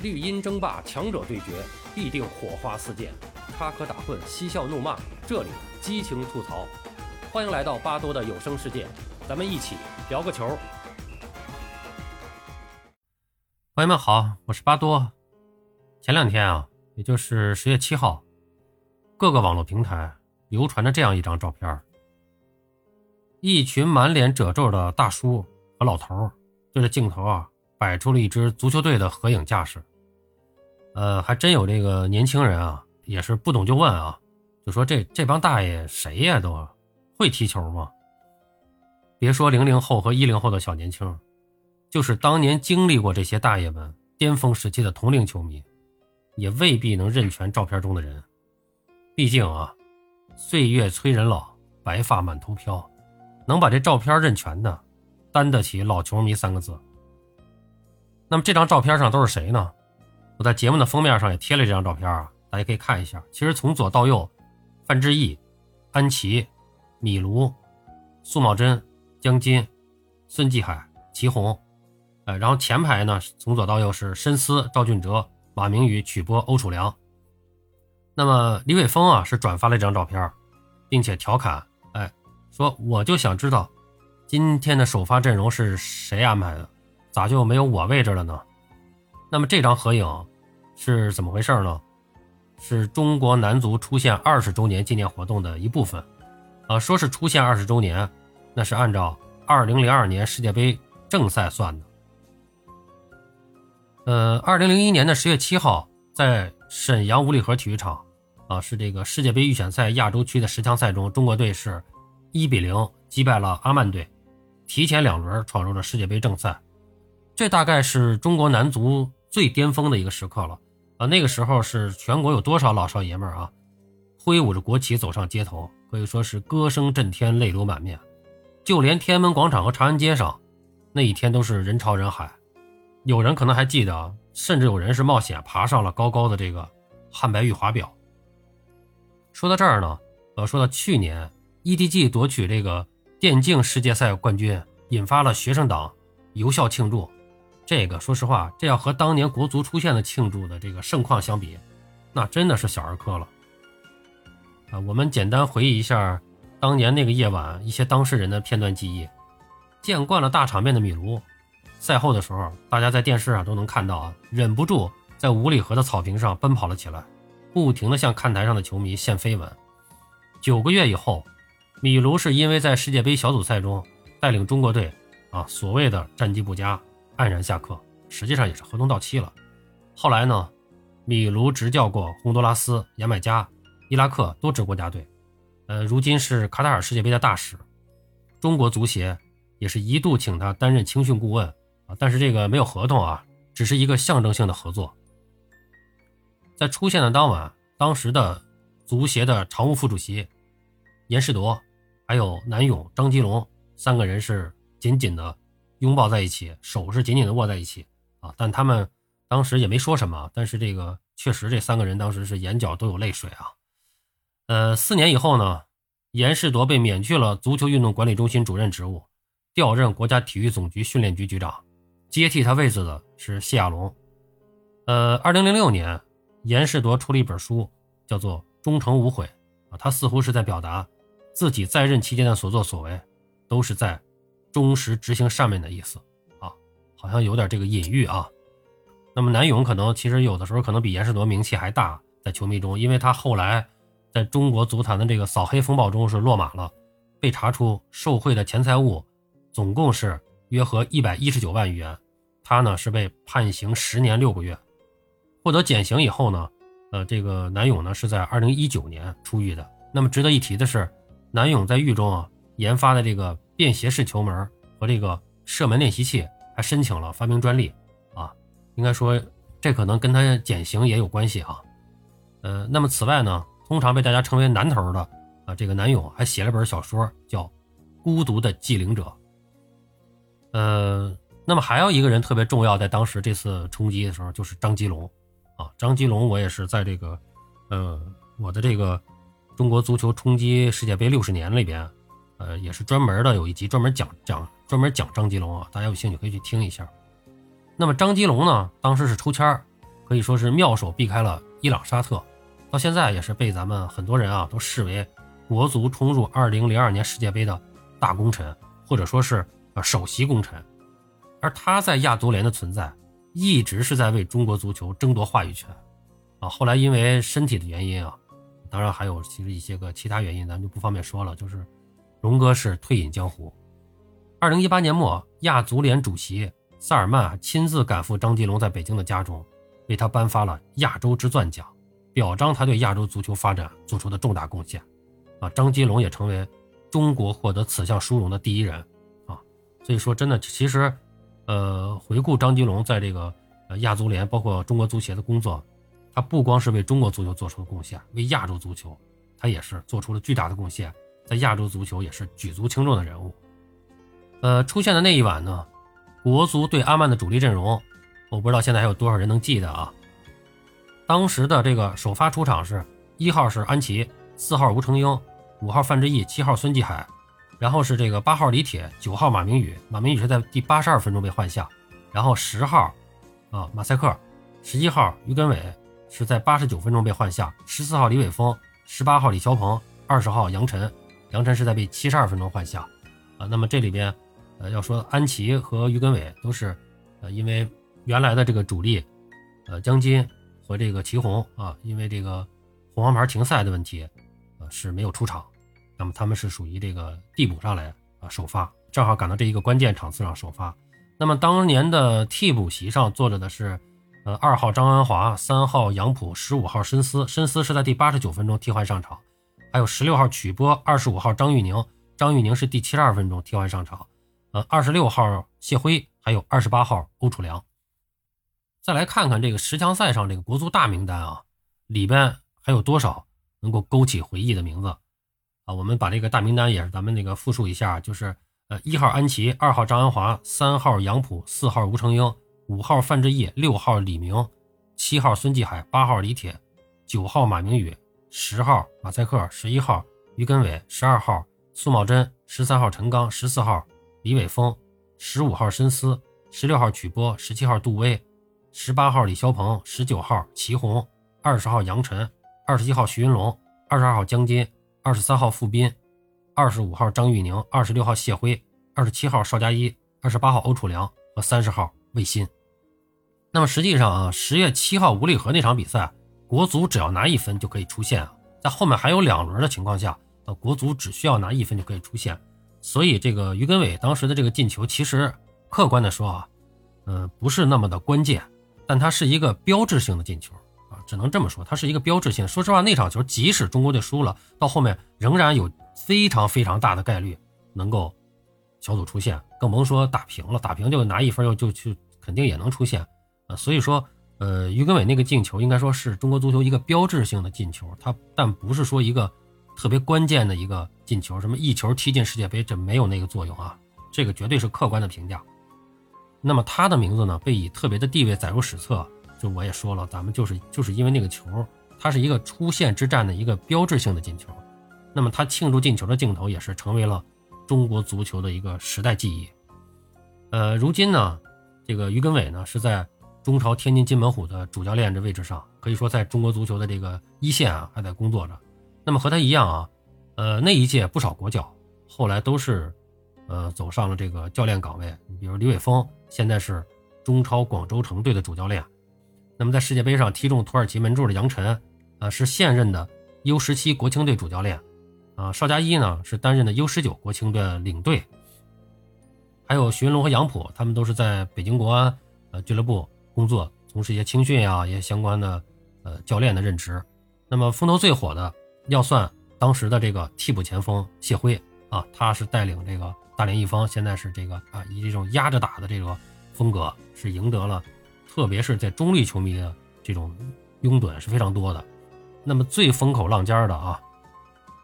绿茵争霸，强者对决，必定火花四溅；插科打诨，嬉笑怒骂，这里激情吐槽。欢迎来到巴多的有声世界，咱们一起聊个球。朋友们好，我是巴多。前两天啊，也就是十月七号，各个网络平台流传着这样一张照片：一群满脸褶皱的大叔和老头对着镜头啊，摆出了一支足球队的合影架势。呃，还真有这个年轻人啊，也是不懂就问啊，就说这这帮大爷谁呀？都会踢球吗？别说零零后和一零后的小年轻，就是当年经历过这些大爷们巅峰时期的同龄球迷，也未必能认全照片中的人。毕竟啊，岁月催人老，白发满头飘，能把这照片认全的，担得起“老球迷”三个字。那么这张照片上都是谁呢？我在节目的封面上也贴了这张照片啊，大家可以看一下。其实从左到右，范志毅、安琪、米卢、苏茂贞、江津、孙继海、祁红，呃，然后前排呢，从左到右是申思、赵俊哲、马明宇、曲波、欧楚良。那么李伟峰啊，是转发了这张照片，并且调侃，哎，说我就想知道，今天的首发阵容是谁安排的，咋就没有我位置了呢？那么这张合影是怎么回事呢？是中国男足出现二十周年纪念活动的一部分，啊，说是出现二十周年，那是按照二零零二年世界杯正赛算的。呃，二零零一年的十月七号，在沈阳五里河体育场，啊，是这个世界杯预选赛亚洲区的十强赛中，中国队是一比零击败了阿曼队，提前两轮闯入了世界杯正赛。这大概是中国男足。最巅峰的一个时刻了啊！那个时候是全国有多少老少爷们儿啊，挥舞着国旗走上街头，可以说是歌声震天，泪流满面。就连天安门广场和长安街上，那一天都是人潮人海。有人可能还记得，甚至有人是冒险爬上了高高的这个汉白玉华表。说到这儿呢，呃，说到去年 EDG 夺取这个电竞世界赛冠军，引发了学生党游校庆祝。这个说实话，这要和当年国足出现的庆祝的这个盛况相比，那真的是小儿科了。啊，我们简单回忆一下当年那个夜晚一些当事人的片段记忆。见惯了大场面的米卢，赛后的时候，大家在电视上都能看到啊，忍不住在五里河的草坪上奔跑了起来，不停地向看台上的球迷献飞吻。九个月以后，米卢是因为在世界杯小组赛中带领中国队啊，所谓的战绩不佳。黯然下课，实际上也是合同到期了。后来呢，米卢执教过洪都拉斯、牙买加、伊拉克多支国家队，呃，如今是卡塔尔世界杯的大使。中国足协也是一度请他担任青训顾问啊，但是这个没有合同啊，只是一个象征性的合作。在出现的当晚，当时的足协的常务副主席严世铎，还有南勇、张吉龙三个人是紧紧的。拥抱在一起，手是紧紧的握在一起啊！但他们当时也没说什么。但是这个确实，这三个人当时是眼角都有泪水啊。呃，四年以后呢，严世铎被免去了足球运动管理中心主任职务，调任国家体育总局训练局局长，接替他位置的是谢亚龙。呃，二零零六年，严世铎出了一本书，叫做《忠诚无悔》啊，他似乎是在表达自己在任期间的所作所为，都是在。忠实执行上面的意思啊，好像有点这个隐喻啊。那么南勇可能其实有的时候可能比严世铎名气还大，在球迷中，因为他后来在中国足坛的这个扫黑风暴中是落马了，被查出受贿的钱财物总共是约合一百一十九万余元，他呢是被判刑十年六个月，获得减刑以后呢，呃，这个南勇呢是在二零一九年出狱的。那么值得一提的是，南勇在狱中啊研发的这个。便携式球门和这个射门练习器，还申请了发明专利，啊，应该说这可能跟他减刑也有关系啊。呃，那么此外呢，通常被大家称为南头的啊，这个南勇还写了本小说叫《孤独的继领者》。呃，那么还有一个人特别重要，在当时这次冲击的时候，就是张吉龙，啊，张吉龙我也是在这个，呃，我的这个中国足球冲击世界杯六十年里边。呃，也是专门的有一集专门讲讲专门讲张吉龙啊，大家有兴趣可以去听一下。那么张吉龙呢，当时是抽签可以说是妙手避开了伊朗沙特，到现在也是被咱们很多人啊都视为国足冲入2002年世界杯的大功臣，或者说是呃首席功臣。而他在亚足联的存在，一直是在为中国足球争夺话语权啊。后来因为身体的原因啊，当然还有其实一些个其他原因，咱就不方便说了。就是荣哥是退隐江湖。2018年末，亚足联主席萨尔曼亲自赶赴张吉龙在北京的家中，为他颁发了亚洲之钻奖，表彰他对亚洲足球发展做出的重大贡献。啊，张吉龙也成为中国获得此项殊荣的第一人啊。所以说，真的，其实。呃，回顾张吉龙在这个呃亚足联，包括中国足协的工作，他不光是为中国足球做出了贡献，为亚洲足球，他也是做出了巨大的贡献，在亚洲足球也是举足轻重的人物。呃，出现的那一晚呢，国足对阿曼的主力阵容，我不知道现在还有多少人能记得啊。当时的这个首发出场是一号是安琪，四号吴成英，五号范志毅，七号孙继海。然后是这个八号李铁，九号马明宇，马明宇是在第八十二分钟被换下，然后十号啊马赛克，十一号于根伟是在八十九分钟被换下，十四号李伟峰，十八号李霄鹏，二十号杨晨，杨晨是在被七十二分钟换下，啊，那么这里边呃要说安琪和于根伟都是呃因为原来的这个主力呃江津和这个祁红啊，因为这个红黄牌停赛的问题，呃是没有出场。那么他们是属于这个递补上来啊首发，正好赶到这一个关键场次上首发。那么当年的替补席上坐着的是，呃二号张安华，三号杨普，十五号申思，申思是在第八十九分钟替换上场，还有十六号曲波，二十五号张玉宁，张玉宁是第七十二分钟替换上场，呃二十六号谢辉，还有二十八号欧楚良。再来看看这个十强赛上这个国足大名单啊，里边还有多少能够勾起回忆的名字？啊，我们把这个大名单也是咱们那个复述一下，就是呃，一号安琪，二号张安华，三号杨普，四号吴成英，五号范志毅，六号李明，七号孙继海，八号李铁，九号马明宇，十号马赛克，十一号于根伟，十二号苏茂贞，十三号陈刚，十四号李伟峰，十五号申思，十六号曲波，十七号杜威，十八号李霄鹏，十九号祁红，二十号杨晨，二十一号徐云龙，二十二号江津。二十三号傅斌，二十五号张玉宁，二十六号谢辉，二十七号邵佳一，二十八号欧楚良和三十号魏鑫。那么实际上啊，十月七号无力河那场比赛，国足只要拿一分就可以出线啊。在后面还有两轮的情况下，呃，国足只需要拿一分就可以出线。所以这个于根伟当时的这个进球，其实客观的说啊，呃，不是那么的关键，但它是一个标志性的进球啊。只能这么说，它是一个标志性。说实话，那场球即使中国队输了，到后面仍然有非常非常大的概率能够小组出线，更甭说打平了。打平就拿一分，又就去肯定也能出线啊。所以说，呃，于根伟那个进球应该说是中国足球一个标志性的进球，他但不是说一个特别关键的一个进球，什么一球踢进世界杯，这没有那个作用啊。这个绝对是客观的评价。那么他的名字呢，被以特别的地位载入史册。就我也说了，咱们就是就是因为那个球，它是一个出线之战的一个标志性的进球，那么他庆祝进球的镜头也是成为了中国足球的一个时代记忆。呃，如今呢，这个于根伟呢是在中超天津津门虎的主教练这位置上，可以说在中国足球的这个一线啊还在工作着。那么和他一样啊，呃，那一届不少国脚后来都是呃走上了这个教练岗位，比如李伟峰，现在是中超广州城队的主教练。那么在世界杯上踢中土耳其门柱的杨晨，啊是现任的 U 十七国青队主教练，啊邵佳一呢是担任的 U 十九国青的领队，还有徐云龙和杨普，他们都是在北京国安呃俱乐部工作，从事一些青训啊，一些相关的呃教练的任职。那么风头最火的要算当时的这个替补前锋谢辉啊，他是带领这个大连一方，现在是这个啊以这种压着打的这个风格是赢得了。特别是在中立球迷的这种拥趸是非常多的。那么最风口浪尖的啊，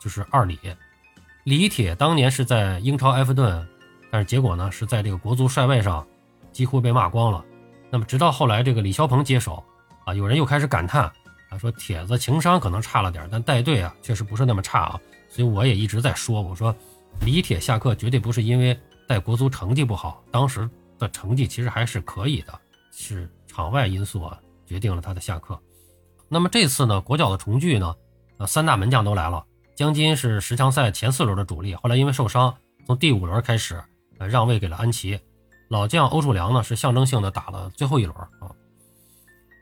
就是二李李铁，当年是在英超埃弗顿，但是结果呢是在这个国足帅位上几乎被骂光了。那么直到后来这个李霄鹏接手啊，有人又开始感叹啊，说铁子情商可能差了点，但带队啊确实不是那么差啊。所以我也一直在说，我说李铁下课绝对不是因为带国足成绩不好，当时的成绩其实还是可以的，是。场外因素啊，决定了他的下课。那么这次呢，国脚的重聚呢，呃，三大门将都来了。江津是十强赛前四轮的主力，后来因为受伤，从第五轮开始，呃，让位给了安琪。老将欧楚良呢，是象征性的打了最后一轮啊。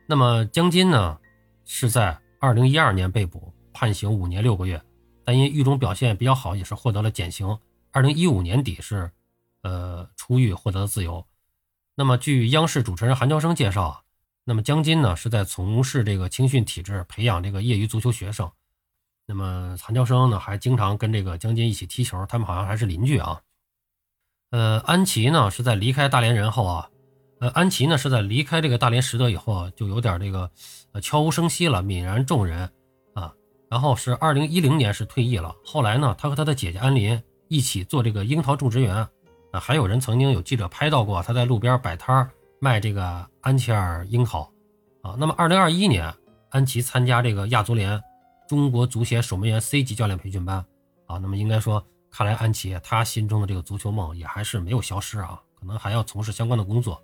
那么江津呢，是在二零一二年被捕，判刑五年六个月，但因狱中表现比较好，也是获得了减刑。二零一五年底是，呃，出狱获得了自由。那么据央视主持人韩乔生介绍啊，那么江津呢是在从事这个青训体制培养这个业余足球学生。那么韩乔生呢还经常跟这个江津一起踢球，他们好像还是邻居啊。呃，安琪呢是在离开大连人后啊，呃，安琪呢是在离开这个大连实德以后啊，就有点这个呃悄无声息了，泯然众人啊。然后是二零一零年是退役了，后来呢，他和他的姐姐安林一起做这个樱桃种植园啊，还有人曾经有记者拍到过他在路边摆摊卖这个安琪儿樱桃啊。那么二零二一年，安琪参加这个亚足联中国足协守门员 C 级教练培训班啊，那么应该说。看来安琪他心中的这个足球梦也还是没有消失啊，可能还要从事相关的工作。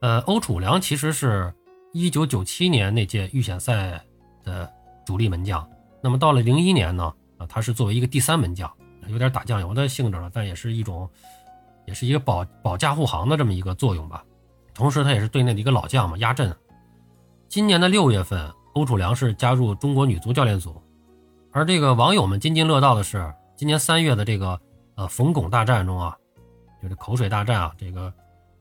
呃，欧楚良其实是一九九七年那届预选赛的主力门将，那么到了零一年呢，啊，他是作为一个第三门将，有点打酱油的性质了，但也是一种，也是一个保保驾护航的这么一个作用吧。同时，他也是队内的一个老将嘛，压阵。今年的六月份，欧楚良是加入中国女足教练组，而这个网友们津津乐道的是。今年三月的这个呃冯巩大战中啊，就是口水大战啊，这个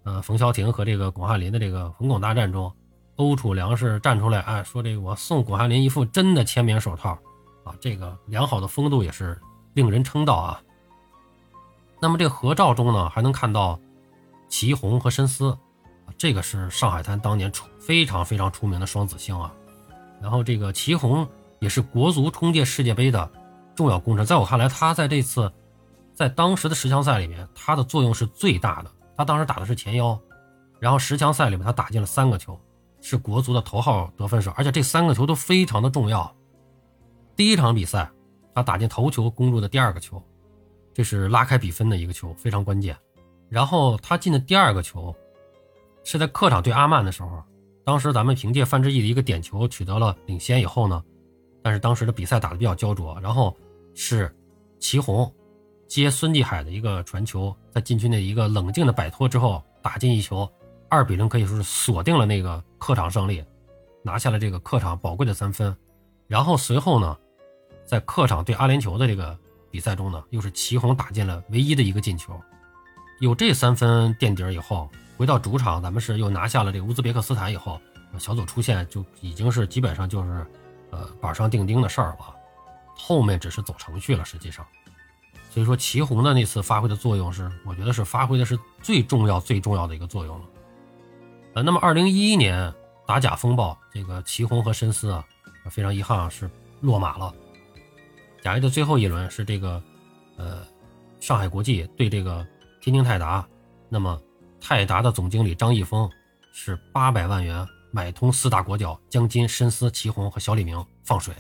呃冯潇霆和这个巩汉林的这个冯巩大战中，欧楚良是站出来哎说这个我送巩汉林一副真的签名手套啊，这个良好的风度也是令人称道啊。那么这合照中呢，还能看到祁红和申思，这个是上海滩当年出非常非常出名的双子星啊。然后这个祁红也是国足冲届世界杯的。重要功臣，在我看来，他在这次，在当时的十强赛里面，他的作用是最大的。他当时打的是前腰，然后十强赛里面他打进了三个球，是国足的头号得分手，而且这三个球都非常的重要。第一场比赛，他打进头球攻入的第二个球，这是拉开比分的一个球，非常关键。然后他进的第二个球，是在客场对阿曼的时候，当时咱们凭借范志毅的一个点球取得了领先以后呢。但是当时的比赛打得比较焦灼，然后是祁红接孙继海的一个传球，在禁区内一个冷静的摆脱之后打进一球，二比零可以说是锁定了那个客场胜利，拿下了这个客场宝贵的三分。然后随后呢，在客场对阿联酋的这个比赛中呢，又是祁红打进了唯一的一个进球，有这三分垫底以后，回到主场咱们是又拿下了这个乌兹别克斯坦以后，小组出线就已经是基本上就是。呃，板上钉钉的事儿了，后面只是走程序了。实际上，所以说祁红的那次发挥的作用是，我觉得是发挥的是最重要、最重要的一个作用了。呃，那么二零一一年打假风暴，这个祁红和申思啊，非常遗憾啊，是落马了。甲 A 的最后一轮是这个，呃，上海国际对这个天津泰达，那么泰达的总经理张毅峰是八百万元。买通四大国脚江津、申思、祁红和小李明放水，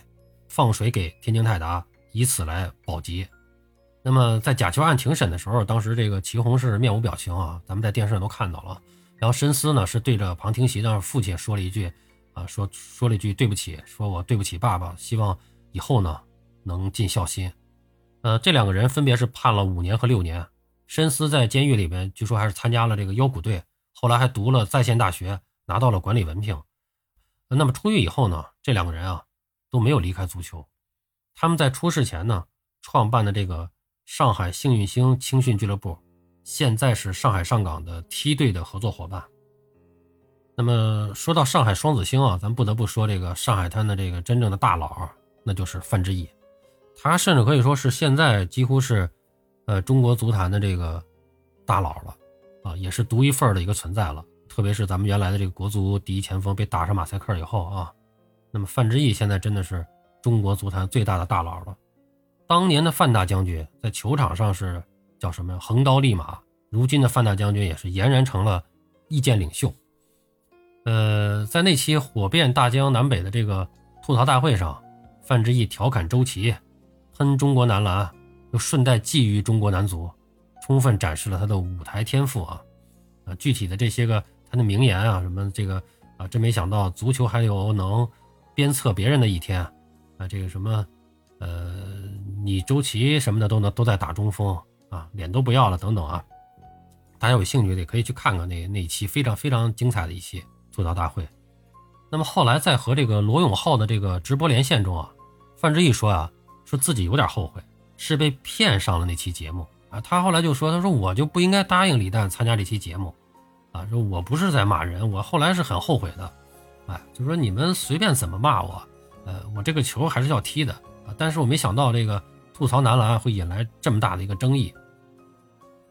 放水给天津泰达，以此来保级。那么在假球案庭审的时候，当时这个祁红是面无表情啊，咱们在电视上都看到了。然后申思呢是对着旁听席的父亲说了一句，啊说说了一句对不起，说我对不起爸爸，希望以后呢能尽孝心。呃，这两个人分别是判了五年和六年。申思在监狱里面据说还是参加了这个腰鼓队，后来还读了在线大学。拿到了管理文凭，那么出狱以后呢？这两个人啊都没有离开足球。他们在出事前呢创办的这个上海幸运星青训俱乐部，现在是上海上港的梯队的合作伙伴。那么说到上海双子星啊，咱不得不说这个上海滩的这个真正的大佬，那就是范志毅。他甚至可以说是现在几乎是呃中国足坛的这个大佬了啊，也是独一份的一个存在了。特别是咱们原来的这个国足第一前锋被打上马赛克以后啊，那么范志毅现在真的是中国足坛最大的大佬了。当年的范大将军在球场上是叫什么？横刀立马。如今的范大将军也是俨然成了意见领袖。呃，在那期火遍大江南北的这个吐槽大会上，范志毅调侃周琦，喷中国男篮，又顺带觊觎中国男足，充分展示了他的舞台天赋啊。啊，具体的这些个。他的名言啊，什么这个啊，真没想到足球还有能鞭策别人的一天啊！这个什么，呃，你周琦什么的都能都在打中锋啊，脸都不要了等等啊！大家有兴趣的可以去看看那那一期非常非常精彩的一期吐槽大会。那么后来在和这个罗永浩的这个直播连线中啊，范志毅说啊，说自己有点后悔，是被骗上了那期节目啊。他后来就说，他说我就不应该答应李诞参加这期节目，啊，说我不是在骂人，我后来是很后悔的，哎，就说你们随便怎么骂我，呃，我这个球还是要踢的啊。但是我没想到这个吐槽男篮会引来这么大的一个争议。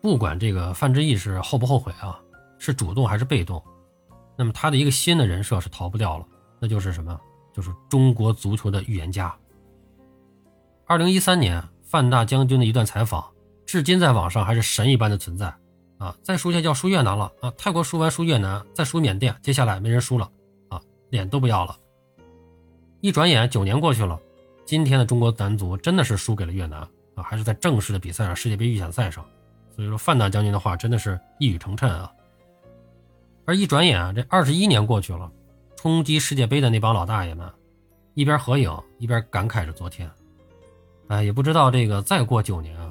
不管这个范志毅是后不后悔啊，是主动还是被动。那么他的一个新的人设是逃不掉了，那就是什么？就是中国足球的预言家。二零一三年范大将军的一段采访，至今在网上还是神一般的存在啊！再输下就要输越南了啊！泰国输完输越南，再输缅甸，接下来没人输了啊，脸都不要了。一转眼九年过去了，今天的中国男足真的是输给了越南啊，还是在正式的比赛上，世界杯预选赛上。所以说范大将军的话真的是一语成谶啊。而一转眼，这二十一年过去了，冲击世界杯的那帮老大爷们，一边合影一边感慨着昨天。哎，也不知道这个再过九年啊，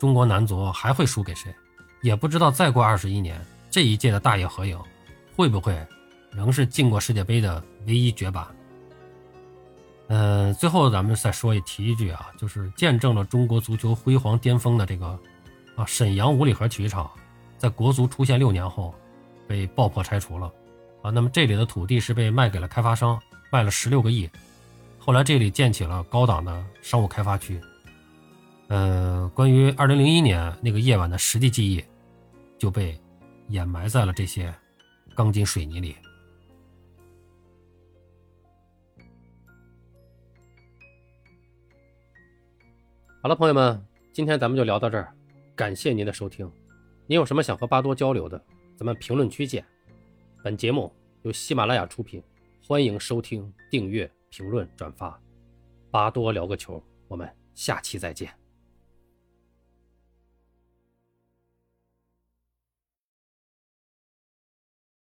中国男足还会输给谁？也不知道再过二十一年，这一届的大爷合影，会不会仍是进过世界杯的唯一绝版？嗯，最后咱们再说一提一句啊，就是见证了中国足球辉煌巅峰的这个啊沈阳五里河体育场，在国足出现六年后。被爆破拆除了，啊，那么这里的土地是被卖给了开发商，卖了十六个亿，后来这里建起了高档的商务开发区。呃，关于二零零一年那个夜晚的实际记忆，就被掩埋在了这些钢筋水泥里。好了，朋友们，今天咱们就聊到这儿，感谢您的收听。您有什么想和巴多交流的？咱们评论区见。本节目由喜马拉雅出品，欢迎收听、订阅、评论、转发。巴多聊个球，我们下期再见。